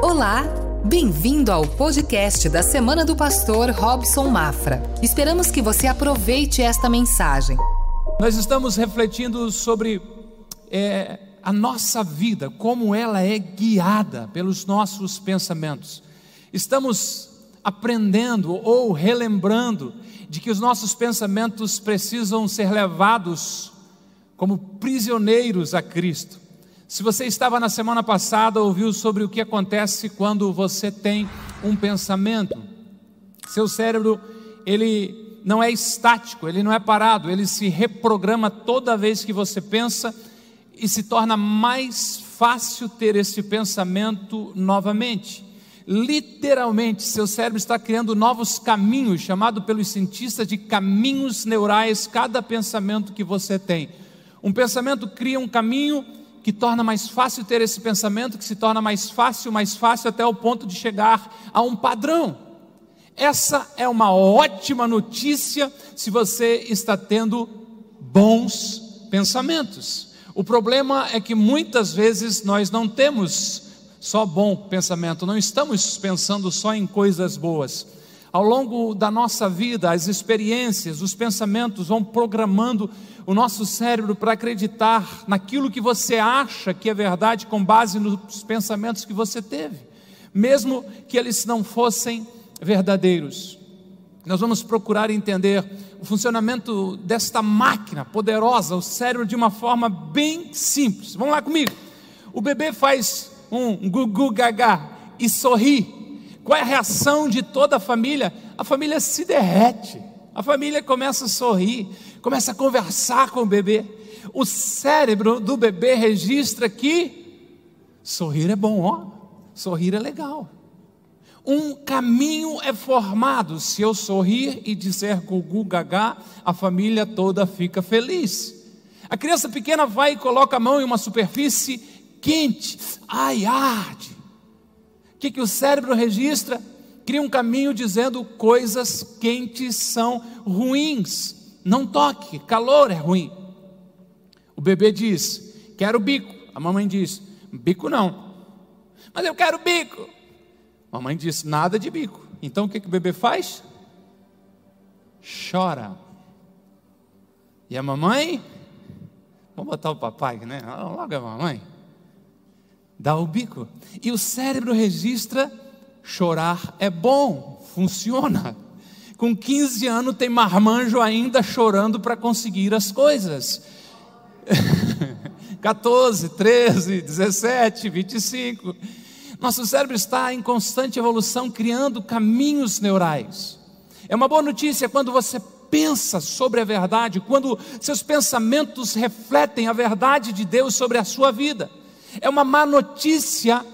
Olá, bem-vindo ao podcast da Semana do Pastor Robson Mafra. Esperamos que você aproveite esta mensagem. Nós estamos refletindo sobre é, a nossa vida, como ela é guiada pelos nossos pensamentos. Estamos aprendendo ou relembrando de que os nossos pensamentos precisam ser levados como prisioneiros a Cristo. Se você estava na semana passada, ouviu sobre o que acontece quando você tem um pensamento. Seu cérebro, ele não é estático, ele não é parado, ele se reprograma toda vez que você pensa e se torna mais fácil ter esse pensamento novamente. Literalmente, seu cérebro está criando novos caminhos, chamado pelos cientistas de caminhos neurais, cada pensamento que você tem. Um pensamento cria um caminho que torna mais fácil ter esse pensamento, que se torna mais fácil, mais fácil até o ponto de chegar a um padrão. Essa é uma ótima notícia se você está tendo bons pensamentos. O problema é que muitas vezes nós não temos só bom pensamento, não estamos pensando só em coisas boas. Ao longo da nossa vida, as experiências, os pensamentos vão programando o nosso cérebro para acreditar naquilo que você acha que é verdade com base nos pensamentos que você teve, mesmo que eles não fossem verdadeiros. Nós vamos procurar entender o funcionamento desta máquina poderosa, o cérebro, de uma forma bem simples. Vamos lá comigo. O bebê faz um gugu gagá e sorri. Qual é a reação de toda a família? A família se derrete. A família começa a sorrir, começa a conversar com o bebê. O cérebro do bebê registra que sorrir é bom, ó. Sorrir é legal. Um caminho é formado. Se eu sorrir e disser gugu gagá, a família toda fica feliz. A criança pequena vai e coloca a mão em uma superfície quente. Ai, arde. O que, que o cérebro registra? cria um caminho dizendo coisas quentes são ruins. Não toque, calor é ruim. O bebê diz: Quero bico. A mamãe diz: Bico não. Mas eu quero bico. A mamãe diz: Nada de bico. Então o que, que o bebê faz? Chora. E a mamãe? Vamos botar o papai, né? Logo a mamãe. Dá o bico. E o cérebro registra Chorar é bom, funciona. Com 15 anos tem marmanjo ainda chorando para conseguir as coisas. 14, 13, 17, 25. Nosso cérebro está em constante evolução, criando caminhos neurais. É uma boa notícia quando você pensa sobre a verdade, quando seus pensamentos refletem a verdade de Deus sobre a sua vida. É uma má notícia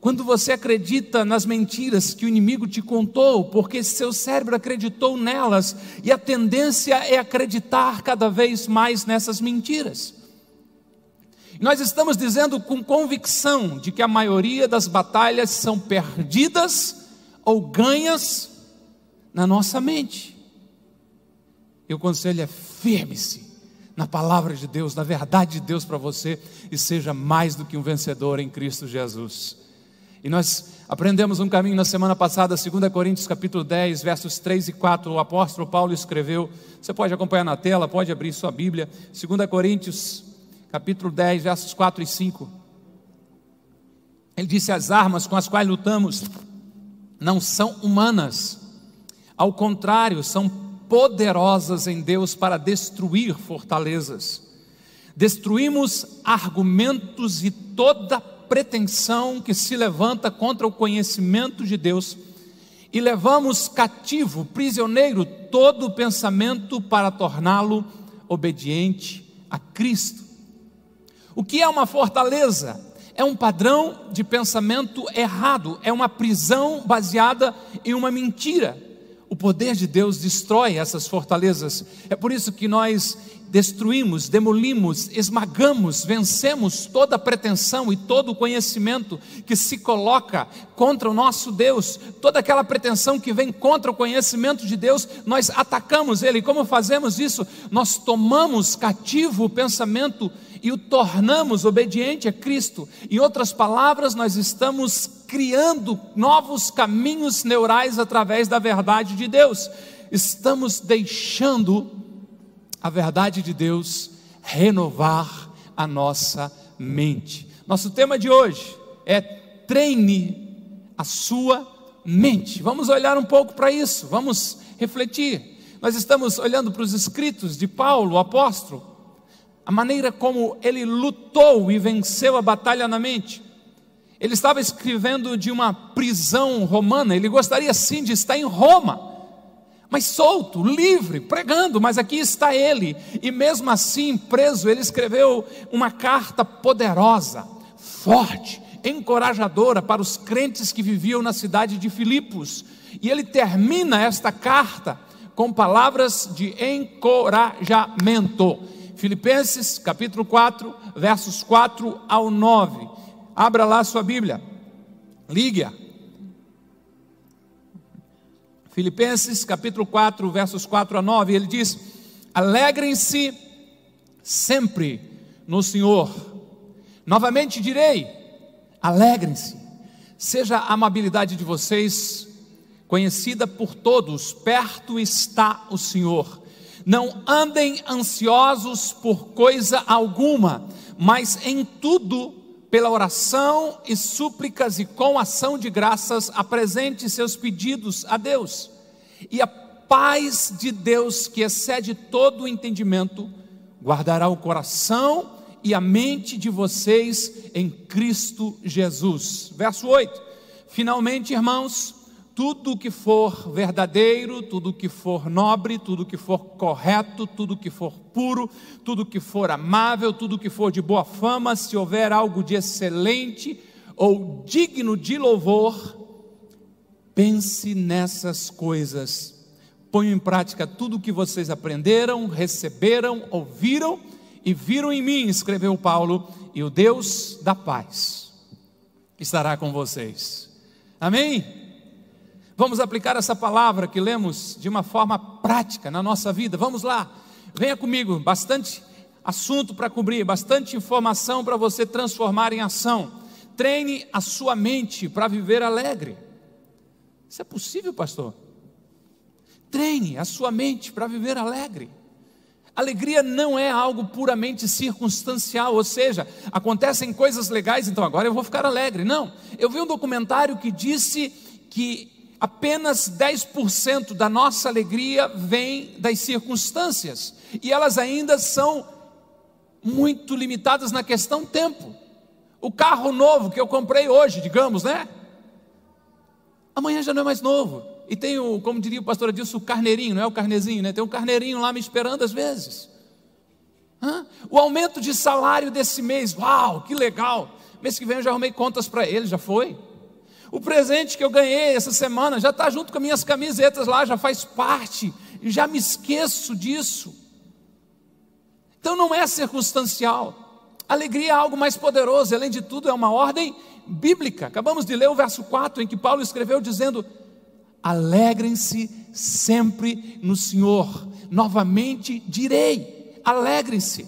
quando você acredita nas mentiras que o inimigo te contou, porque seu cérebro acreditou nelas, e a tendência é acreditar cada vez mais nessas mentiras. Nós estamos dizendo com convicção de que a maioria das batalhas são perdidas ou ganhas na nossa mente. E o conselho é firme-se na palavra de Deus, na verdade de Deus para você e seja mais do que um vencedor em Cristo Jesus. E nós aprendemos um caminho na semana passada, 2 Coríntios capítulo 10, versos 3 e 4, o apóstolo Paulo escreveu. Você pode acompanhar na tela, pode abrir sua Bíblia. 2 Coríntios capítulo 10, versos 4 e 5. Ele disse: As armas com as quais lutamos não são humanas, ao contrário, são poderosas em Deus para destruir fortalezas. Destruímos argumentos e toda pretensão que se levanta contra o conhecimento de Deus e levamos cativo, prisioneiro, todo o pensamento para torná-lo obediente a Cristo. O que é uma fortaleza? É um padrão de pensamento errado, é uma prisão baseada em uma mentira. O poder de Deus destrói essas fortalezas. É por isso que nós destruímos, demolimos, esmagamos, vencemos toda a pretensão e todo o conhecimento que se coloca contra o nosso Deus, toda aquela pretensão que vem contra o conhecimento de Deus, nós atacamos ele. Como fazemos isso? Nós tomamos cativo o pensamento e o tornamos obediente a Cristo. Em outras palavras, nós estamos criando novos caminhos neurais através da verdade de Deus. Estamos deixando a verdade de Deus renovar a nossa mente. Nosso tema de hoje é treine a sua mente. Vamos olhar um pouco para isso, vamos refletir. Nós estamos olhando para os escritos de Paulo, o apóstolo, a maneira como ele lutou e venceu a batalha na mente. Ele estava escrevendo de uma prisão romana, ele gostaria sim de estar em Roma, mas solto, livre, pregando, mas aqui está ele, e mesmo assim preso, ele escreveu uma carta poderosa, forte, encorajadora para os crentes que viviam na cidade de Filipos, e ele termina esta carta com palavras de encorajamento. Filipenses capítulo 4, versos 4 ao 9. Abra lá sua Bíblia, ligue-a. Filipenses capítulo 4, versos 4 a 9, ele diz: Alegrem-se sempre no Senhor. Novamente direi: alegrem-se. Seja a amabilidade de vocês conhecida por todos, perto está o Senhor. Não andem ansiosos por coisa alguma, mas em tudo, pela oração e súplicas e com ação de graças, apresente seus pedidos a Deus. E a paz de Deus, que excede todo o entendimento, guardará o coração e a mente de vocês em Cristo Jesus. Verso 8. Finalmente, irmãos, tudo que for verdadeiro, tudo que for nobre, tudo que for correto, tudo que for puro, tudo que for amável, tudo que for de boa fama, se houver algo de excelente ou digno de louvor, pense nessas coisas. Ponham em prática tudo o que vocês aprenderam, receberam, ouviram e viram em mim, escreveu Paulo, e o Deus da paz estará com vocês. Amém? Vamos aplicar essa palavra que lemos de uma forma prática na nossa vida. Vamos lá, venha comigo, bastante assunto para cobrir, bastante informação para você transformar em ação. Treine a sua mente para viver alegre. Isso é possível, pastor? Treine a sua mente para viver alegre. Alegria não é algo puramente circunstancial, ou seja, acontecem coisas legais, então agora eu vou ficar alegre. Não. Eu vi um documentário que disse que apenas 10% da nossa alegria vem das circunstâncias, e elas ainda são muito limitadas na questão tempo. O carro novo que eu comprei hoje, digamos, né? Amanhã já não é mais novo. E tem o, como diria o pastor Adilson, o carneirinho, não é o carnezinho, né? Tem um carneirinho lá me esperando às vezes. Hã? O aumento de salário desse mês, uau, que legal. Mês que vem eu já arrumei contas para ele, já foi. O presente que eu ganhei essa semana já está junto com minhas camisetas lá, já faz parte, já me esqueço disso. Então não é circunstancial. Alegria é algo mais poderoso, além de tudo, é uma ordem bíblica. Acabamos de ler o verso 4 em que Paulo escreveu dizendo: Alegrem-se sempre no Senhor. Novamente direi: alegrem-se.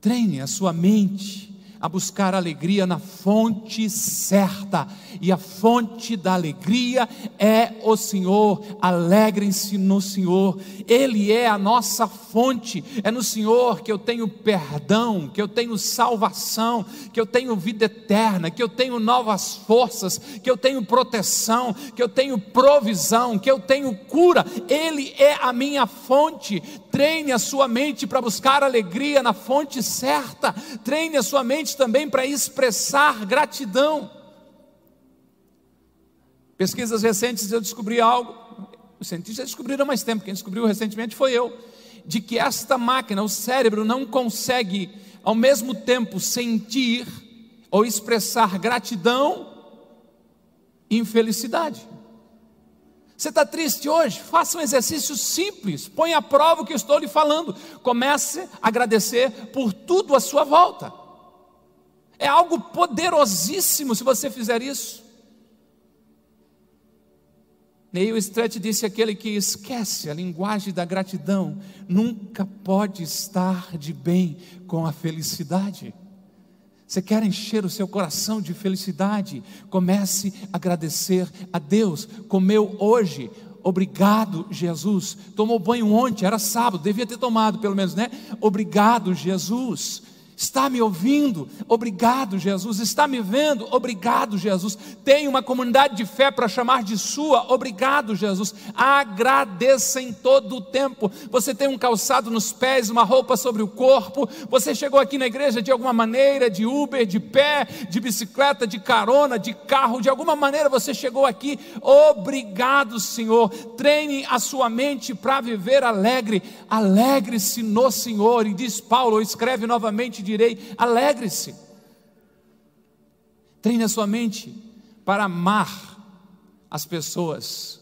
Treine a sua mente a buscar alegria na fonte certa, e a fonte da alegria é o Senhor. Alegrem-se no Senhor, Ele é a nossa fonte, é no Senhor que eu tenho perdão, que eu tenho salvação, que eu tenho vida eterna, que eu tenho novas forças, que eu tenho proteção, que eu tenho provisão, que eu tenho cura, Ele é a minha fonte. Treine a sua mente para buscar alegria na fonte certa, treine a sua mente também para expressar gratidão. Pesquisas recentes eu descobri algo, os cientistas descobriram mais tempo, quem descobriu recentemente foi eu, de que esta máquina, o cérebro, não consegue ao mesmo tempo sentir ou expressar gratidão e infelicidade. Você está triste hoje? Faça um exercício simples, põe à prova o que eu estou lhe falando. Comece a agradecer por tudo à sua volta. É algo poderosíssimo se você fizer isso. Neil Stretch disse: aquele que esquece a linguagem da gratidão nunca pode estar de bem com a felicidade. Você quer encher o seu coração de felicidade? Comece a agradecer a Deus. Comeu hoje, Obrigado, Jesus. Tomou banho ontem, era sábado, devia ter tomado pelo menos, né? Obrigado, Jesus. Está me ouvindo? Obrigado, Jesus. Está me vendo? Obrigado, Jesus. Tem uma comunidade de fé para chamar de sua? Obrigado, Jesus. Agradeça em todo o tempo. Você tem um calçado nos pés, uma roupa sobre o corpo. Você chegou aqui na igreja de alguma maneira, de Uber, de pé, de bicicleta, de carona, de carro. De alguma maneira você chegou aqui. Obrigado, Senhor. Treine a sua mente para viver alegre. Alegre-se no Senhor. E diz Paulo, escreve novamente direi: alegre-se. Treine a sua mente para amar as pessoas.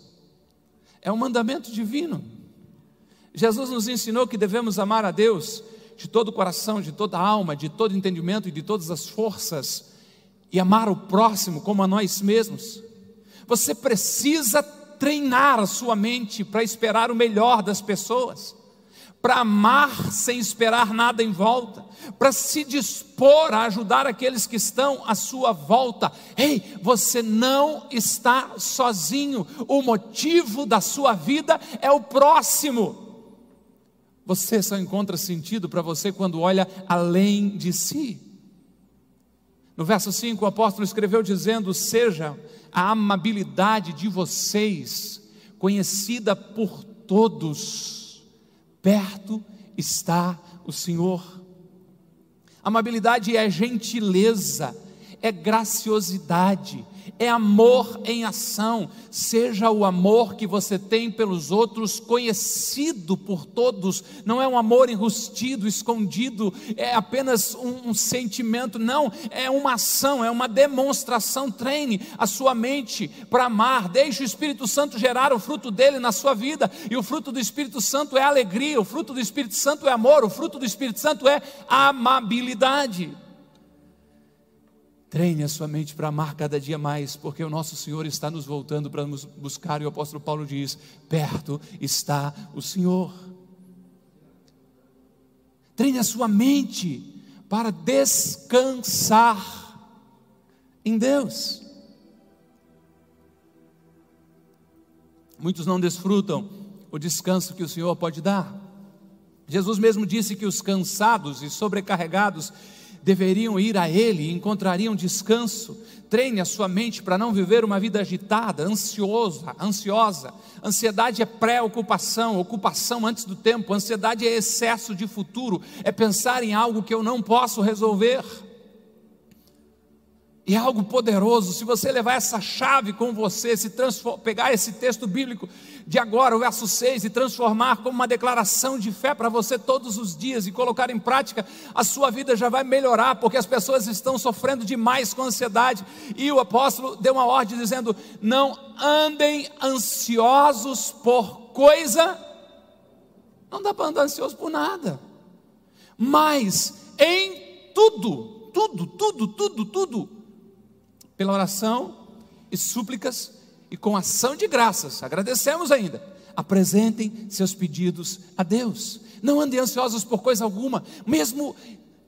É um mandamento divino. Jesus nos ensinou que devemos amar a Deus de todo o coração, de toda a alma, de todo entendimento e de todas as forças, e amar o próximo como a nós mesmos. Você precisa treinar a sua mente para esperar o melhor das pessoas para amar sem esperar nada em volta, para se dispor a ajudar aqueles que estão à sua volta. Ei, você não está sozinho, o motivo da sua vida é o próximo. Você só encontra sentido para você quando olha além de si. No verso 5, o apóstolo escreveu dizendo: Seja a amabilidade de vocês conhecida por todos perto está o Senhor. Amabilidade é gentileza, é graciosidade, é amor em ação, seja o amor que você tem pelos outros conhecido por todos, não é um amor enrustido, escondido, é apenas um, um sentimento, não, é uma ação, é uma demonstração. Treine a sua mente para amar, deixe o Espírito Santo gerar o fruto dele na sua vida, e o fruto do Espírito Santo é alegria, o fruto do Espírito Santo é amor, o fruto do Espírito Santo é amabilidade. Treine a sua mente para amar cada dia mais, porque o nosso Senhor está nos voltando para nos buscar, e o apóstolo Paulo diz: perto está o Senhor. Treine a sua mente para descansar em Deus. Muitos não desfrutam o descanso que o Senhor pode dar. Jesus mesmo disse que os cansados e sobrecarregados deveriam ir a Ele e encontrariam descanso. Treine a sua mente para não viver uma vida agitada, ansiosa, ansiosa. Ansiedade é preocupação, ocupação antes do tempo. Ansiedade é excesso de futuro, é pensar em algo que eu não posso resolver. E é algo poderoso, se você levar essa chave com você, se pegar esse texto bíblico de agora, o verso 6, e transformar como uma declaração de fé para você todos os dias e colocar em prática, a sua vida já vai melhorar, porque as pessoas estão sofrendo demais com ansiedade. E o apóstolo deu uma ordem dizendo: não andem ansiosos por coisa, não dá para andar ansioso por nada, mas em tudo, tudo, tudo, tudo, tudo pela oração e súplicas e com ação de graças, agradecemos ainda. Apresentem seus pedidos a Deus. Não andem ansiosos por coisa alguma, mesmo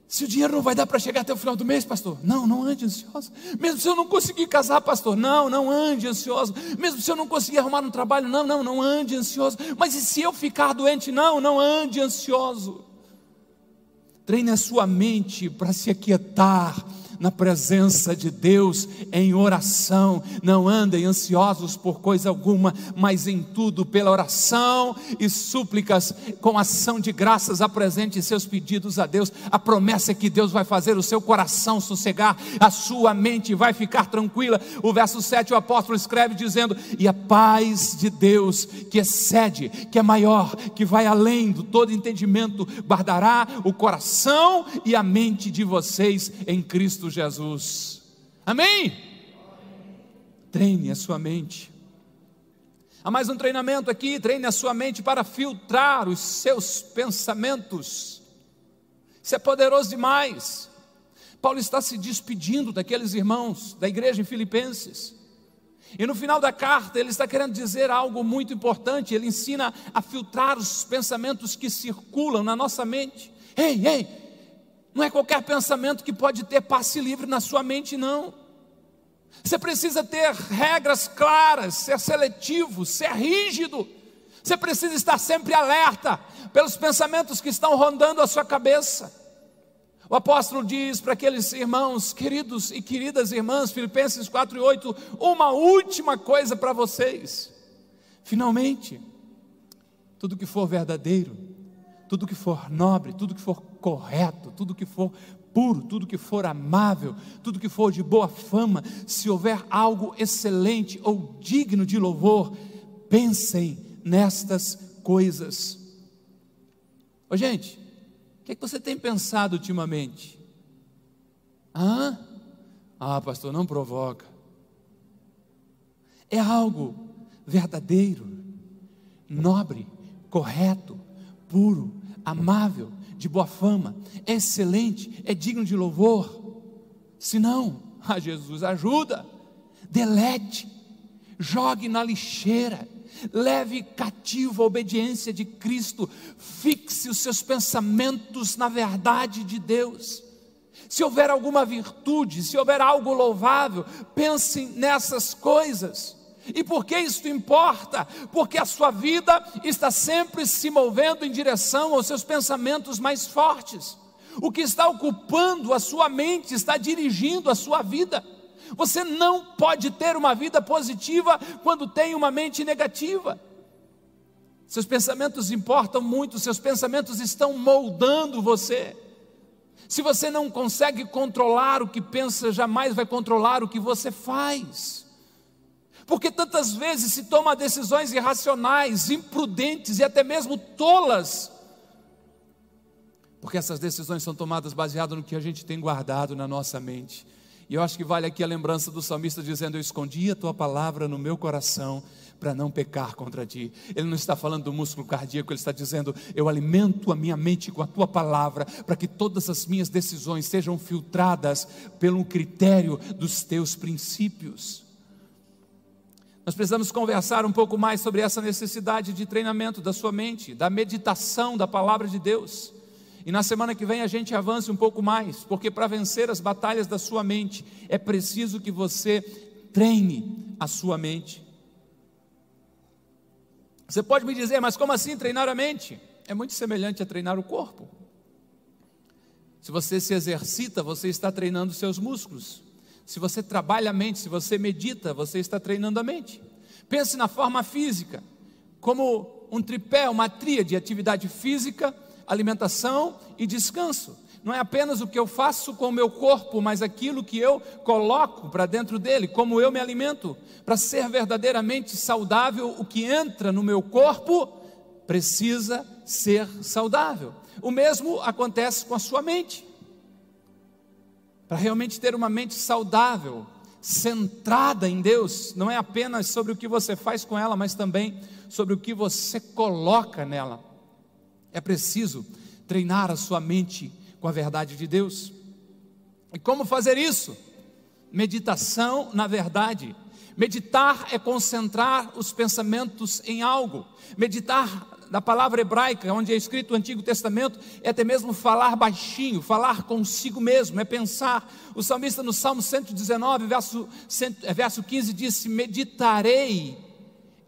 se o dinheiro não vai dar para chegar até o final do mês, pastor. Não, não ande ansioso. Mesmo se eu não conseguir casar, pastor. Não, não ande ansioso. Mesmo se eu não conseguir arrumar um trabalho, não, não, não ande ansioso. Mas e se eu ficar doente? Não, não ande ansioso. Treine a sua mente para se aquietar na presença de Deus em oração. Não andem ansiosos por coisa alguma, mas em tudo, pela oração e súplicas, com ação de graças, apresente seus pedidos a Deus. A promessa é que Deus vai fazer o seu coração sossegar, a sua mente vai ficar tranquila. O verso 7 o apóstolo escreve dizendo: E a paz de Deus, que excede, que é maior, que vai além do todo entendimento, guardará o coração e a mente de vocês em Cristo Cristo Jesus. Amém? Treine a sua mente. Há mais um treinamento aqui, treine a sua mente para filtrar os seus pensamentos. Isso é poderoso demais. Paulo está se despedindo daqueles irmãos da igreja em Filipenses. E no final da carta, ele está querendo dizer algo muito importante. Ele ensina a filtrar os pensamentos que circulam na nossa mente. Ei, ei, não é qualquer pensamento que pode ter passe livre na sua mente, não. Você precisa ter regras claras, ser seletivo, ser rígido. Você precisa estar sempre alerta pelos pensamentos que estão rondando a sua cabeça. O apóstolo diz para aqueles irmãos, queridos e queridas irmãs, Filipenses 4 e 8, uma última coisa para vocês. Finalmente, tudo que for verdadeiro, tudo que for nobre, tudo que for correto, tudo que for puro, tudo que for amável, tudo que for de boa fama, se houver algo excelente ou digno de louvor, pensem nestas coisas. Ô gente, o que, é que você tem pensado ultimamente? Hã? Ah, pastor, não provoca. É algo verdadeiro, nobre, correto, puro, amável, de boa fama, é excelente, é digno de louvor. Se não, ah, Jesus, ajuda, delete, jogue na lixeira, leve cativo a obediência de Cristo, fixe os seus pensamentos na verdade de Deus. Se houver alguma virtude, se houver algo louvável, pense nessas coisas. E por que isso importa? Porque a sua vida está sempre se movendo em direção aos seus pensamentos mais fortes. O que está ocupando a sua mente está dirigindo a sua vida. Você não pode ter uma vida positiva quando tem uma mente negativa. Seus pensamentos importam muito, seus pensamentos estão moldando você. Se você não consegue controlar o que pensa, jamais vai controlar o que você faz. Porque tantas vezes se toma decisões irracionais, imprudentes e até mesmo tolas. Porque essas decisões são tomadas baseadas no que a gente tem guardado na nossa mente. E eu acho que vale aqui a lembrança do salmista dizendo: Eu escondi a tua palavra no meu coração para não pecar contra ti. Ele não está falando do músculo cardíaco, ele está dizendo: Eu alimento a minha mente com a tua palavra para que todas as minhas decisões sejam filtradas pelo critério dos teus princípios. Nós precisamos conversar um pouco mais sobre essa necessidade de treinamento da sua mente, da meditação da palavra de Deus. E na semana que vem a gente avance um pouco mais, porque para vencer as batalhas da sua mente é preciso que você treine a sua mente. Você pode me dizer, mas como assim treinar a mente? É muito semelhante a treinar o corpo. Se você se exercita, você está treinando seus músculos. Se você trabalha a mente, se você medita, você está treinando a mente. Pense na forma física, como um tripé, uma tríade, atividade física, alimentação e descanso. Não é apenas o que eu faço com o meu corpo, mas aquilo que eu coloco para dentro dele, como eu me alimento. Para ser verdadeiramente saudável, o que entra no meu corpo precisa ser saudável. O mesmo acontece com a sua mente. Para realmente ter uma mente saudável, centrada em Deus, não é apenas sobre o que você faz com ela, mas também sobre o que você coloca nela. É preciso treinar a sua mente com a verdade de Deus. E como fazer isso? Meditação na verdade. Meditar é concentrar os pensamentos em algo. Meditar na palavra hebraica, onde é escrito o Antigo Testamento, é até mesmo falar baixinho, falar consigo mesmo, é pensar. O salmista no Salmo 119, verso, verso 15, disse: Meditarei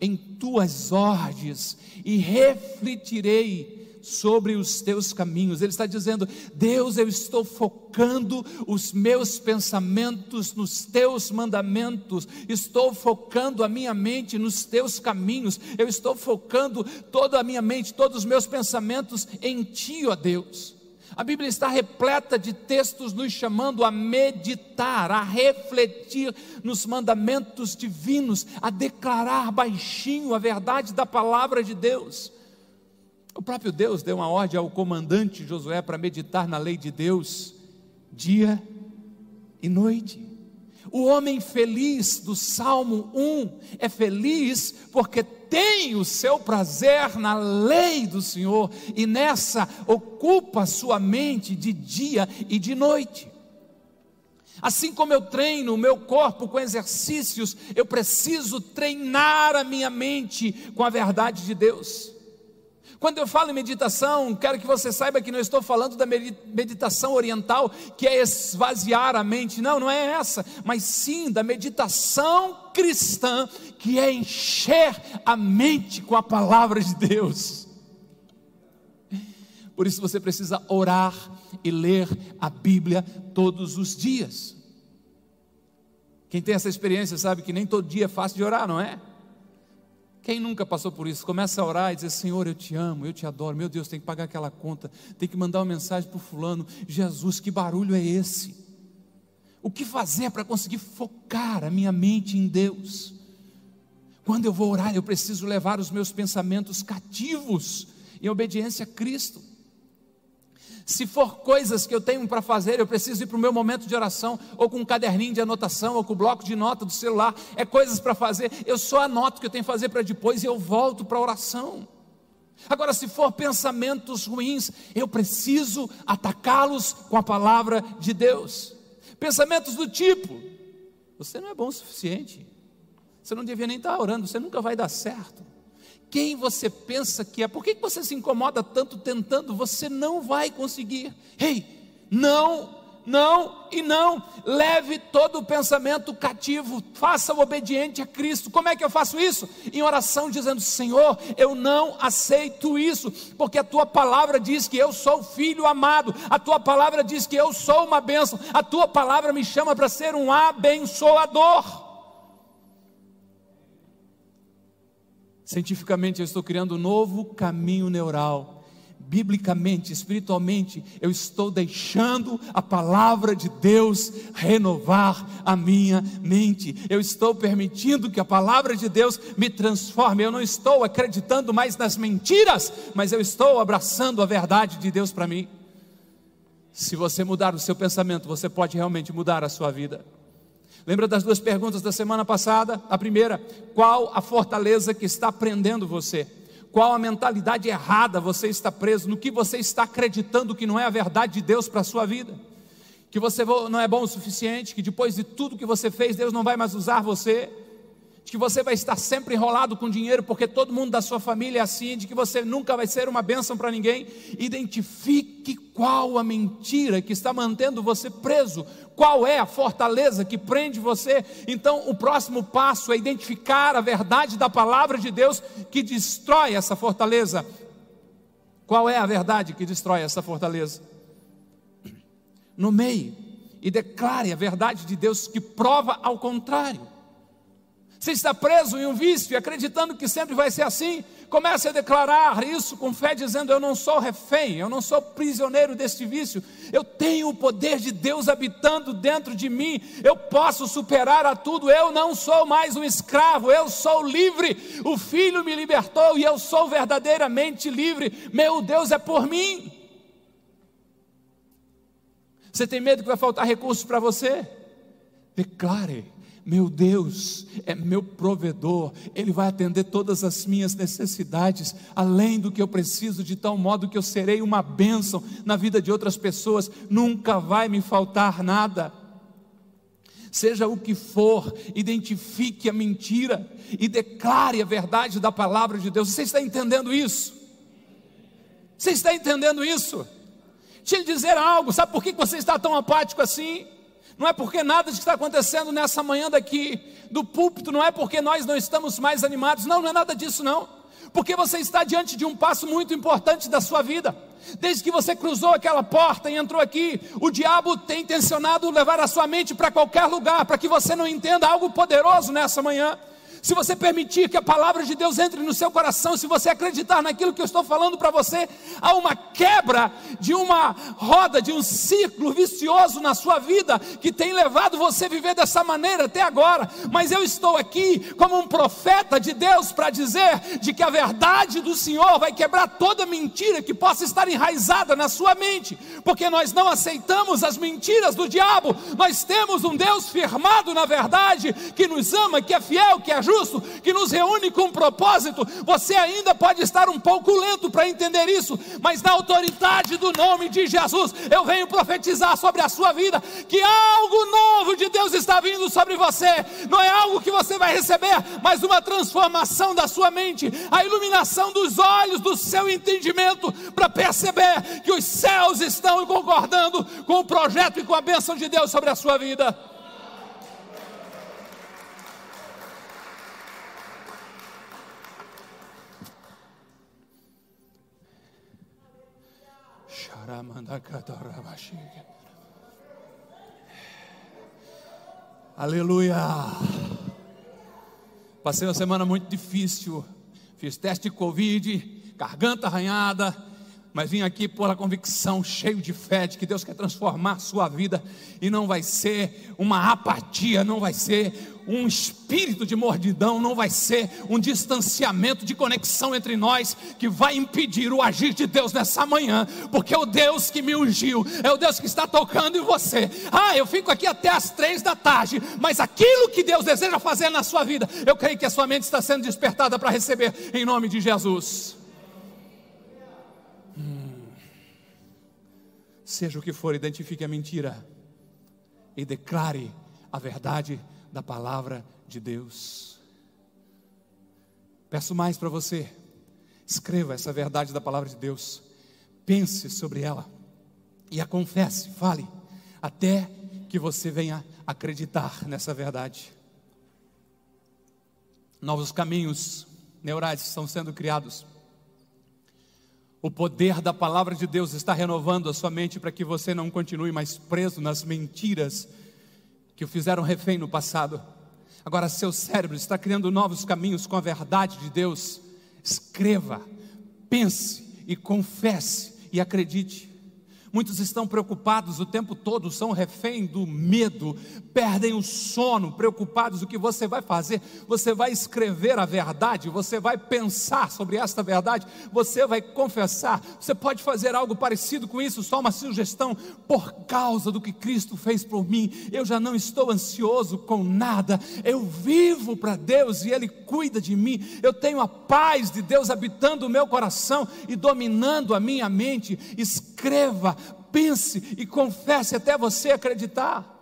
em tuas ordens e refletirei sobre os teus caminhos. Ele está dizendo: Deus, eu estou focando os meus pensamentos nos teus mandamentos, estou focando a minha mente nos teus caminhos, eu estou focando toda a minha mente, todos os meus pensamentos em Ti, ó Deus. A Bíblia está repleta de textos nos chamando a meditar, a refletir nos mandamentos divinos, a declarar baixinho a verdade da palavra de Deus. O próprio Deus deu uma ordem ao comandante Josué para meditar na lei de Deus dia e noite. O homem feliz do Salmo 1 é feliz porque tem o seu prazer na lei do Senhor e nessa ocupa sua mente de dia e de noite. Assim como eu treino o meu corpo com exercícios, eu preciso treinar a minha mente com a verdade de Deus. Quando eu falo em meditação, quero que você saiba que não estou falando da meditação oriental, que é esvaziar a mente. Não, não é essa, mas sim da meditação cristã, que é encher a mente com a palavra de Deus. Por isso você precisa orar e ler a Bíblia todos os dias. Quem tem essa experiência sabe que nem todo dia é fácil de orar, não é? Quem nunca passou por isso? Começa a orar e dizer: Senhor, eu te amo, eu te adoro. Meu Deus, tem que pagar aquela conta, tem que mandar uma mensagem para o fulano. Jesus, que barulho é esse? O que fazer para conseguir focar a minha mente em Deus? Quando eu vou orar, eu preciso levar os meus pensamentos cativos em obediência a Cristo. Se for coisas que eu tenho para fazer, eu preciso ir para o meu momento de oração, ou com um caderninho de anotação, ou com o bloco de nota do celular, é coisas para fazer, eu só anoto o que eu tenho que fazer para depois e eu volto para a oração. Agora, se for pensamentos ruins, eu preciso atacá-los com a palavra de Deus. Pensamentos do tipo: você não é bom o suficiente, você não devia nem estar orando, você nunca vai dar certo quem você pensa que é. Por que você se incomoda tanto tentando? Você não vai conseguir. Ei, não, não e não. Leve todo o pensamento cativo, faça o obediente a Cristo. Como é que eu faço isso? Em oração, dizendo: Senhor, eu não aceito isso, porque a tua palavra diz que eu sou filho amado, a tua palavra diz que eu sou uma bênção, a tua palavra me chama para ser um abençoador. Cientificamente, eu estou criando um novo caminho neural. Biblicamente, espiritualmente, eu estou deixando a palavra de Deus renovar a minha mente. Eu estou permitindo que a palavra de Deus me transforme. Eu não estou acreditando mais nas mentiras, mas eu estou abraçando a verdade de Deus para mim. Se você mudar o seu pensamento, você pode realmente mudar a sua vida. Lembra das duas perguntas da semana passada? A primeira, qual a fortaleza que está prendendo você? Qual a mentalidade errada você está preso? No que você está acreditando que não é a verdade de Deus para a sua vida? Que você não é bom o suficiente, que depois de tudo que você fez, Deus não vai mais usar você? De que você vai estar sempre enrolado com dinheiro, porque todo mundo da sua família é assim, de que você nunca vai ser uma bênção para ninguém. Identifique qual a mentira que está mantendo você preso, qual é a fortaleza que prende você. Então, o próximo passo é identificar a verdade da palavra de Deus que destrói essa fortaleza. Qual é a verdade que destrói essa fortaleza? Nomeie e declare a verdade de Deus que prova ao contrário. Você está preso em um vício, acreditando que sempre vai ser assim. Comece a declarar isso com fé, dizendo: Eu não sou refém, eu não sou prisioneiro deste vício. Eu tenho o poder de Deus habitando dentro de mim. Eu posso superar a tudo. Eu não sou mais um escravo, eu sou livre. O Filho me libertou e eu sou verdadeiramente livre. Meu Deus é por mim. Você tem medo que vai faltar recursos para você? Declare meu Deus é meu provedor, Ele vai atender todas as minhas necessidades, além do que eu preciso, de tal modo que eu serei uma bênção na vida de outras pessoas, nunca vai me faltar nada. Seja o que for, identifique a mentira e declare a verdade da palavra de Deus. Você está entendendo isso? Você está entendendo isso? Deixa eu dizer algo, sabe por que você está tão apático assim? Não é porque nada está acontecendo nessa manhã daqui do púlpito, não é porque nós não estamos mais animados, não, não é nada disso não. Porque você está diante de um passo muito importante da sua vida. Desde que você cruzou aquela porta e entrou aqui, o diabo tem intencionado levar a sua mente para qualquer lugar, para que você não entenda algo poderoso nessa manhã se você permitir que a palavra de Deus entre no seu coração, se você acreditar naquilo que eu estou falando para você, há uma quebra de uma roda, de um ciclo vicioso na sua vida que tem levado você a viver dessa maneira até agora. Mas eu estou aqui como um profeta de Deus para dizer de que a verdade do Senhor vai quebrar toda mentira que possa estar enraizada na sua mente, porque nós não aceitamos as mentiras do diabo. Nós temos um Deus firmado na verdade, que nos ama, que é fiel, que é justo, que nos reúne com um propósito. Você ainda pode estar um pouco lento para entender isso, mas na autoridade do nome de Jesus, eu venho profetizar sobre a sua vida que algo novo de Deus está vindo sobre você. Não é algo que você vai receber, mas uma transformação da sua mente, a iluminação dos olhos do seu entendimento para perceber que os céus estão concordando com o projeto e com a bênção de Deus sobre a sua vida. Aleluia. Passei uma semana muito difícil. Fiz teste de Covid, garganta arranhada, mas vim aqui por a convicção, cheio de fé, de que Deus quer transformar a sua vida e não vai ser uma apatia, não vai ser um espírito de mordidão, não vai ser um distanciamento de conexão entre nós que vai impedir o agir de Deus nessa manhã, porque é o Deus que me ungiu, é o Deus que está tocando em você. Ah, eu fico aqui até as três da tarde, mas aquilo que Deus deseja fazer na sua vida, eu creio que a sua mente está sendo despertada para receber em nome de Jesus. Seja o que for, identifique a mentira e declare a verdade da palavra de Deus. Peço mais para você, escreva essa verdade da palavra de Deus, pense sobre ela e a confesse, fale, até que você venha acreditar nessa verdade. Novos caminhos neurais estão sendo criados. O poder da palavra de Deus está renovando a sua mente para que você não continue mais preso nas mentiras que o fizeram refém no passado. Agora seu cérebro está criando novos caminhos com a verdade de Deus. Escreva, pense e confesse e acredite. Muitos estão preocupados o tempo todo, são refém do medo, perdem o sono, preocupados o que você vai fazer. Você vai escrever a verdade, você vai pensar sobre esta verdade, você vai confessar. Você pode fazer algo parecido com isso, só uma sugestão. Por causa do que Cristo fez por mim, eu já não estou ansioso com nada. Eu vivo para Deus e Ele cuida de mim. Eu tenho a paz de Deus habitando o meu coração e dominando a minha mente. Escreva pense e confesse até você acreditar.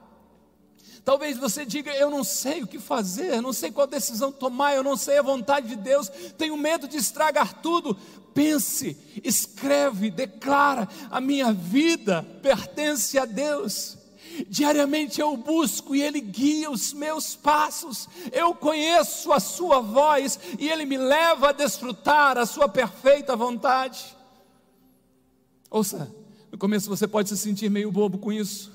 Talvez você diga: Eu não sei o que fazer, eu não sei qual decisão tomar, eu não sei a vontade de Deus, tenho medo de estragar tudo. Pense, escreve, declara: A minha vida pertence a Deus. Diariamente eu busco e Ele guia os meus passos. Eu conheço a Sua voz e Ele me leva a desfrutar a Sua perfeita vontade. Ouça, no começo você pode se sentir meio bobo com isso,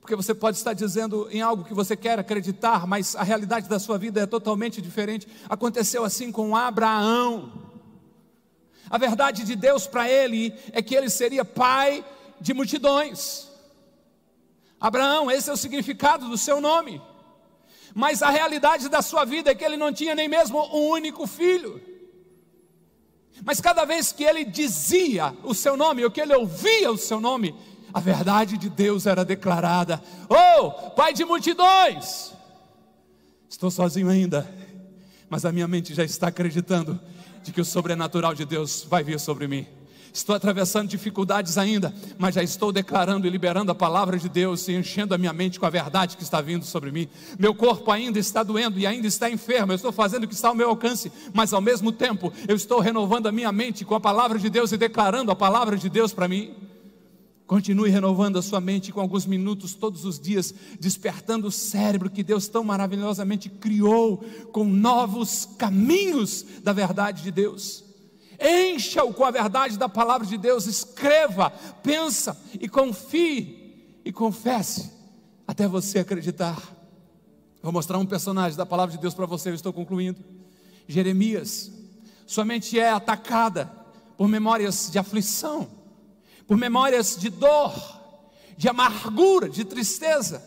porque você pode estar dizendo em algo que você quer acreditar, mas a realidade da sua vida é totalmente diferente. Aconteceu assim com Abraão. A verdade de Deus para ele é que ele seria pai de multidões. Abraão, esse é o significado do seu nome. Mas a realidade da sua vida é que ele não tinha nem mesmo um único filho. Mas cada vez que ele dizia o seu nome, ou que ele ouvia o seu nome, a verdade de Deus era declarada: Oh, Pai de multidões! Estou sozinho ainda, mas a minha mente já está acreditando de que o sobrenatural de Deus vai vir sobre mim. Estou atravessando dificuldades ainda, mas já estou declarando e liberando a palavra de Deus e enchendo a minha mente com a verdade que está vindo sobre mim. Meu corpo ainda está doendo e ainda está enfermo. Eu estou fazendo o que está ao meu alcance, mas ao mesmo tempo eu estou renovando a minha mente com a palavra de Deus e declarando a palavra de Deus para mim. Continue renovando a sua mente com alguns minutos todos os dias, despertando o cérebro que Deus tão maravilhosamente criou com novos caminhos da verdade de Deus encha-o com a verdade da palavra de Deus, escreva, pensa e confie e confesse até você acreditar. Vou mostrar um personagem da palavra de Deus para você, eu estou concluindo. Jeremias, sua mente é atacada por memórias de aflição, por memórias de dor, de amargura, de tristeza.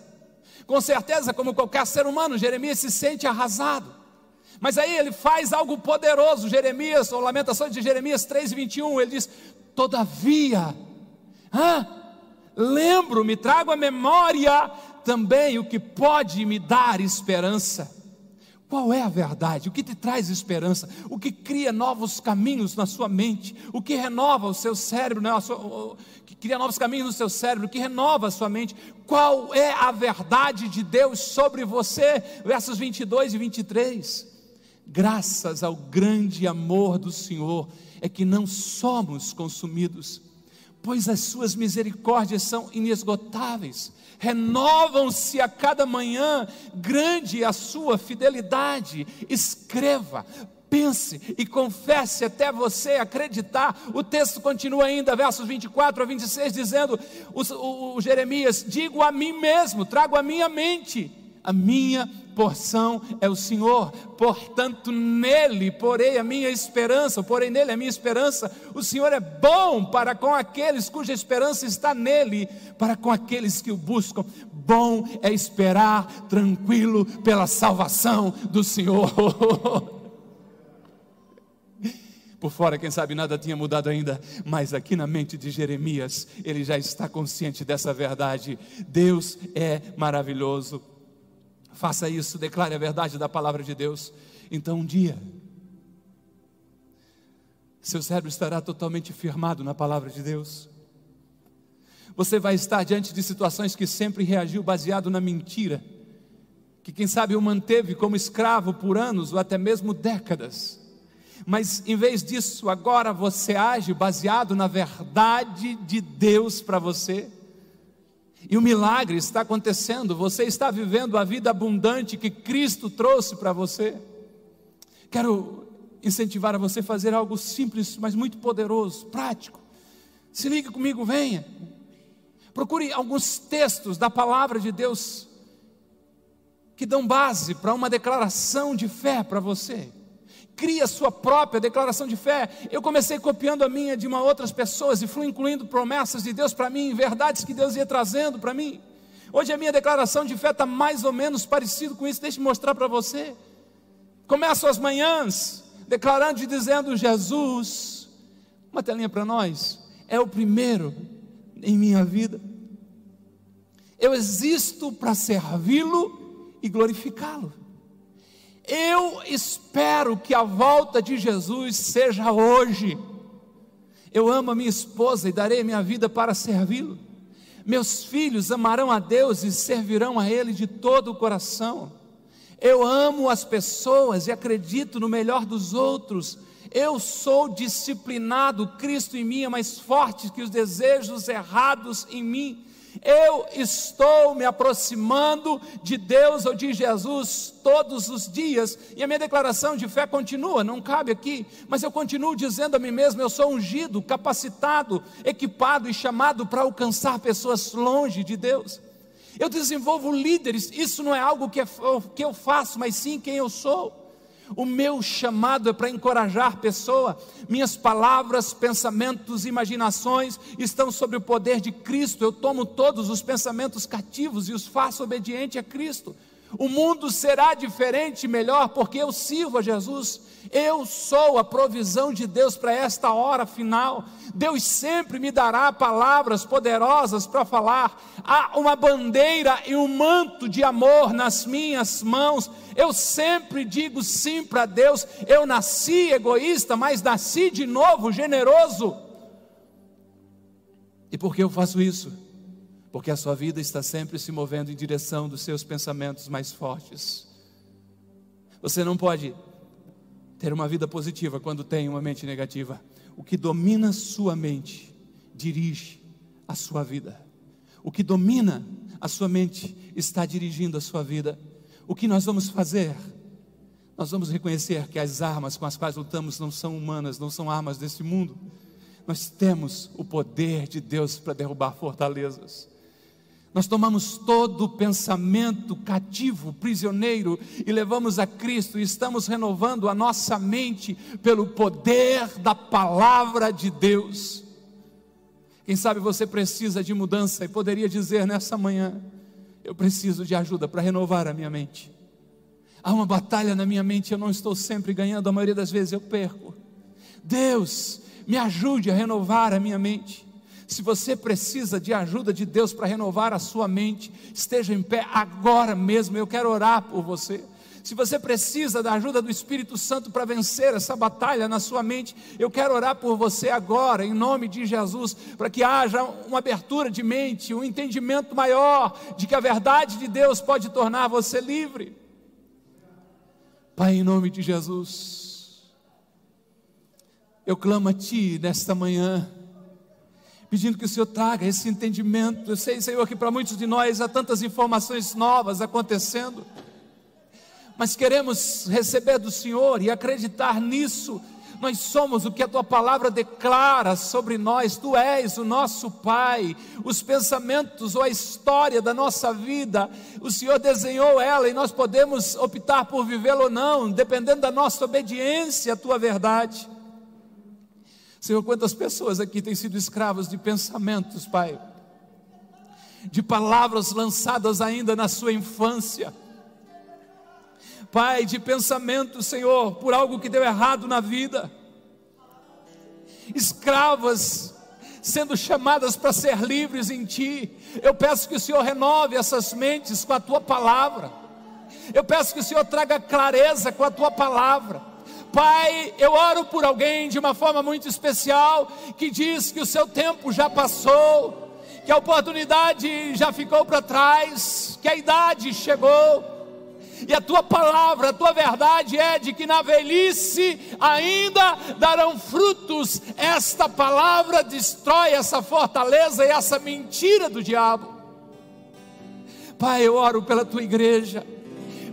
Com certeza, como qualquer ser humano, Jeremias se sente arrasado. Mas aí ele faz algo poderoso, Jeremias, ou Lamentações de Jeremias 3,21, ele diz: Todavia, lembro-me, trago à memória também o que pode me dar esperança. Qual é a verdade? O que te traz esperança? O que cria novos caminhos na sua mente? O que renova o seu cérebro? Né? O que cria novos caminhos no seu cérebro? O que renova a sua mente? Qual é a verdade de Deus sobre você? Versos 22 e 23. Graças ao grande amor do Senhor é que não somos consumidos, pois as suas misericórdias são inesgotáveis renovam-se a cada manhã, grande é a sua fidelidade. Escreva, pense e confesse até você acreditar. O texto continua ainda, versos 24 a 26, dizendo: o, o, o Jeremias, digo a mim mesmo, trago a minha mente, a minha porção é o Senhor, portanto nele porei a minha esperança, porei nele a minha esperança. O Senhor é bom para com aqueles cuja esperança está nele, para com aqueles que o buscam. Bom é esperar tranquilo pela salvação do Senhor. Por fora, quem sabe nada tinha mudado ainda, mas aqui na mente de Jeremias, ele já está consciente dessa verdade. Deus é maravilhoso. Faça isso, declare a verdade da palavra de Deus. Então, um dia, seu cérebro estará totalmente firmado na palavra de Deus. Você vai estar diante de situações que sempre reagiu baseado na mentira, que quem sabe o manteve como escravo por anos ou até mesmo décadas. Mas em vez disso, agora você age baseado na verdade de Deus para você. E o milagre está acontecendo, você está vivendo a vida abundante que Cristo trouxe para você. Quero incentivar a você a fazer algo simples, mas muito poderoso, prático. Se ligue comigo, venha. Procure alguns textos da palavra de Deus que dão base para uma declaração de fé para você cria sua própria declaração de fé. Eu comecei copiando a minha de uma outras pessoas e fui incluindo promessas de Deus para mim, verdades que Deus ia trazendo para mim. Hoje a minha declaração de fé está mais ou menos parecido com isso. Deixa eu mostrar para você. Começo as manhãs declarando e dizendo: Jesus, uma telinha para nós, é o primeiro em minha vida. Eu existo para servi-lo e glorificá-lo. Eu espero que a volta de Jesus seja hoje. Eu amo a minha esposa e darei minha vida para servi-lo. Meus filhos amarão a Deus e servirão a Ele de todo o coração. Eu amo as pessoas e acredito no melhor dos outros. Eu sou disciplinado, Cristo em mim é mais forte que os desejos errados em mim. Eu estou me aproximando de Deus ou de Jesus todos os dias, e a minha declaração de fé continua, não cabe aqui, mas eu continuo dizendo a mim mesmo: eu sou ungido, capacitado, equipado e chamado para alcançar pessoas longe de Deus. Eu desenvolvo líderes, isso não é algo que, é, que eu faço, mas sim quem eu sou. O meu chamado é para encorajar pessoa. Minhas palavras, pensamentos, imaginações estão sob o poder de Cristo. Eu tomo todos os pensamentos cativos e os faço obediente a Cristo. O mundo será diferente, melhor, porque eu sirvo a Jesus. Eu sou a provisão de Deus para esta hora final. Deus sempre me dará palavras poderosas para falar. Há uma bandeira e um manto de amor nas minhas mãos. Eu sempre digo sim para Deus. Eu nasci egoísta, mas nasci de novo generoso. E por que eu faço isso? Porque a sua vida está sempre se movendo em direção dos seus pensamentos mais fortes. Você não pode ter uma vida positiva quando tem uma mente negativa. O que domina sua mente dirige a sua vida. O que domina a sua mente está dirigindo a sua vida. O que nós vamos fazer? Nós vamos reconhecer que as armas com as quais lutamos não são humanas, não são armas desse mundo. Nós temos o poder de Deus para derrubar fortalezas. Nós tomamos todo pensamento cativo, prisioneiro, e levamos a Cristo, e estamos renovando a nossa mente pelo poder da palavra de Deus. Quem sabe você precisa de mudança e poderia dizer nessa manhã: eu preciso de ajuda para renovar a minha mente. Há uma batalha na minha mente, eu não estou sempre ganhando, a maioria das vezes eu perco. Deus, me ajude a renovar a minha mente. Se você precisa de ajuda de Deus para renovar a sua mente, esteja em pé agora mesmo. Eu quero orar por você. Se você precisa da ajuda do Espírito Santo para vencer essa batalha na sua mente, eu quero orar por você agora, em nome de Jesus, para que haja uma abertura de mente, um entendimento maior de que a verdade de Deus pode tornar você livre. Pai, em nome de Jesus, eu clamo a Ti nesta manhã pedindo que o Senhor traga esse entendimento. Eu sei, Senhor, que para muitos de nós há tantas informações novas acontecendo, mas queremos receber do Senhor e acreditar nisso. Nós somos o que a tua palavra declara sobre nós, tu és o nosso Pai, os pensamentos ou a história da nossa vida, o Senhor desenhou ela e nós podemos optar por vivê-la ou não, dependendo da nossa obediência à tua verdade. Senhor, quantas pessoas aqui têm sido escravos de pensamentos, Pai, de palavras lançadas ainda na sua infância, Pai, de pensamentos, Senhor, por algo que deu errado na vida, escravas sendo chamadas para ser livres em Ti. Eu peço que o Senhor renove essas mentes com a Tua palavra. Eu peço que o Senhor traga clareza com a Tua palavra. Pai, eu oro por alguém de uma forma muito especial que diz que o seu tempo já passou, que a oportunidade já ficou para trás, que a idade chegou. E a tua palavra, a tua verdade é de que na velhice ainda darão frutos. Esta palavra destrói essa fortaleza e essa mentira do diabo. Pai, eu oro pela tua igreja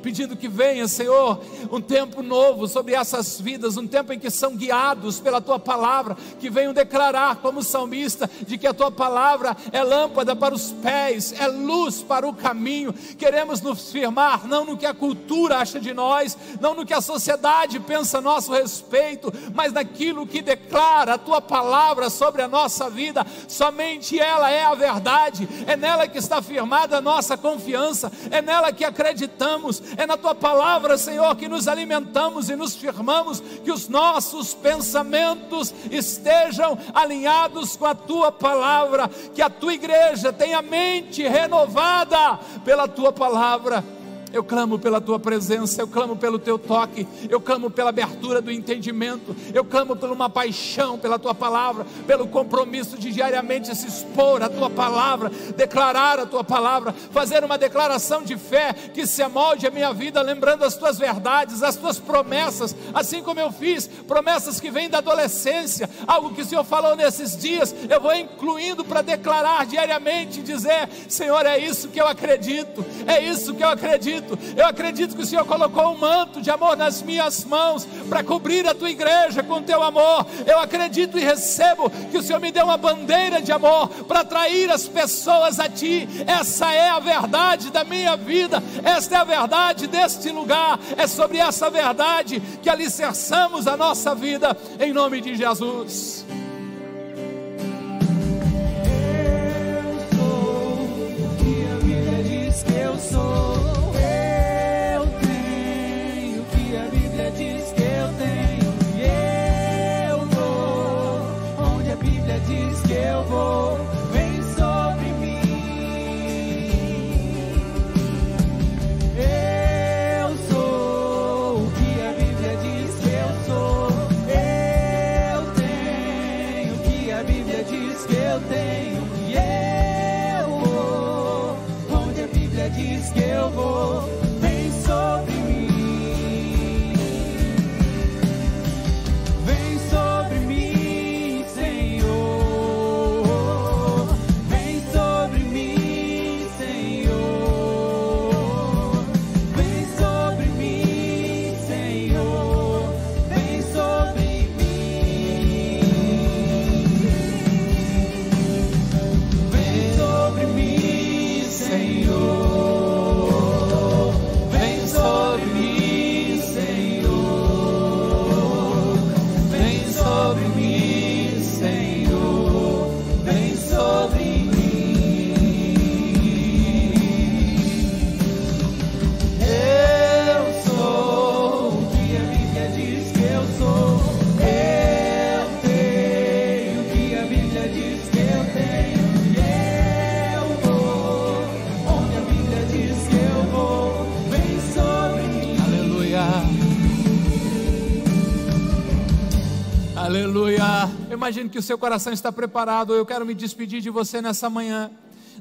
pedindo que venha, Senhor, um tempo novo sobre essas vidas, um tempo em que são guiados pela tua palavra, que venham declarar, como salmista, de que a tua palavra é lâmpada para os pés, é luz para o caminho. Queremos nos firmar não no que a cultura acha de nós, não no que a sociedade pensa a nosso respeito, mas naquilo que declara a tua palavra sobre a nossa vida. Somente ela é a verdade, é nela que está firmada a nossa confiança, é nela que acreditamos, é na tua palavra, Senhor, que nos alimentamos e nos firmamos, que os nossos pensamentos estejam alinhados com a tua palavra, que a tua igreja tenha mente renovada pela tua palavra eu clamo pela tua presença, eu clamo pelo teu toque, eu clamo pela abertura do entendimento, eu clamo por uma paixão pela tua palavra, pelo compromisso de diariamente se expor à tua palavra, declarar a tua palavra, fazer uma declaração de fé que se amolde a minha vida, lembrando as tuas verdades, as tuas promessas, assim como eu fiz, promessas que vêm da adolescência, algo que o Senhor falou nesses dias, eu vou incluindo para declarar diariamente, dizer: Senhor, é isso que eu acredito, é isso que eu acredito acredito. Eu acredito que o Senhor colocou um manto de amor nas minhas mãos para cobrir a tua igreja com teu amor. Eu acredito e recebo que o Senhor me deu uma bandeira de amor para atrair as pessoas a ti. Essa é a verdade da minha vida. Esta é a verdade deste lugar. É sobre essa verdade que alicerçamos a nossa vida em nome de Jesus. eu sou. Yeah. scared. Imagino que o seu coração está preparado. Eu quero me despedir de você nessa manhã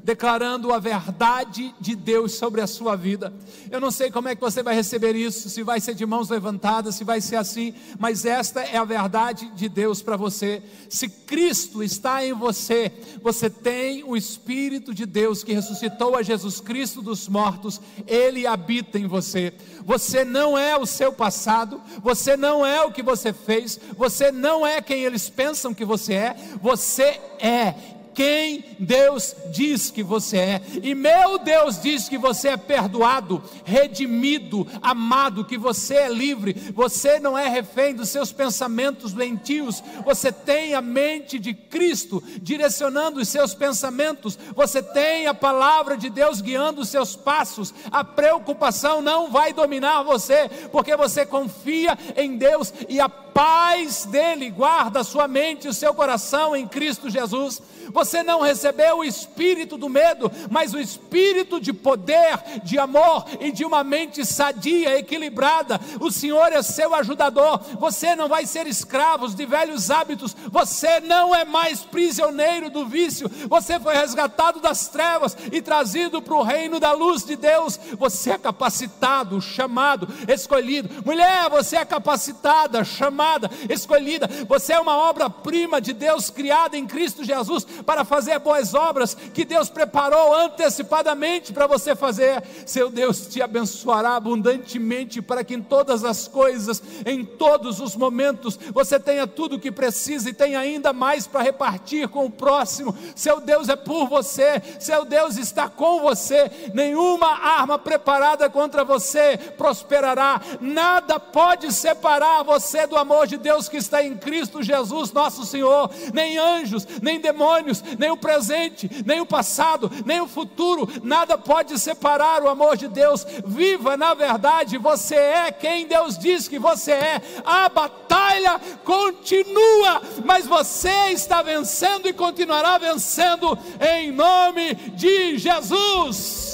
declarando a verdade de Deus sobre a sua vida. Eu não sei como é que você vai receber isso, se vai ser de mãos levantadas, se vai ser assim, mas esta é a verdade de Deus para você. Se Cristo está em você, você tem o Espírito de Deus que ressuscitou a Jesus Cristo dos mortos, ele habita em você. Você não é o seu passado, você não é o que você fez, você não é quem eles pensam que você é, você é quem Deus diz que você é. E meu Deus diz que você é perdoado, redimido, amado, que você é livre. Você não é refém dos seus pensamentos lentios. Você tem a mente de Cristo direcionando os seus pensamentos. Você tem a palavra de Deus guiando os seus passos. A preocupação não vai dominar você, porque você confia em Deus e a paz dele guarda a sua mente e o seu coração em Cristo Jesus. Você não recebeu o espírito do medo, mas o espírito de poder, de amor e de uma mente sadia, equilibrada. O Senhor é seu ajudador. Você não vai ser escravo de velhos hábitos. Você não é mais prisioneiro do vício. Você foi resgatado das trevas e trazido para o reino da luz de Deus. Você é capacitado, chamado, escolhido. Mulher, você é capacitada, chamada, escolhida. Você é uma obra-prima de Deus criada em Cristo Jesus para fazer boas obras que Deus preparou antecipadamente para você fazer. Seu Deus te abençoará abundantemente para que em todas as coisas, em todos os momentos, você tenha tudo o que precisa e tenha ainda mais para repartir com o próximo. Seu Deus é por você, seu Deus está com você. Nenhuma arma preparada contra você prosperará. Nada pode separar você do amor de Deus que está em Cristo Jesus, nosso Senhor. Nem anjos, nem demônios, nem o presente, nem o passado, nem o futuro, nada pode separar o amor de Deus. Viva na verdade, você é quem Deus diz que você é. A batalha continua, mas você está vencendo e continuará vencendo em nome de Jesus.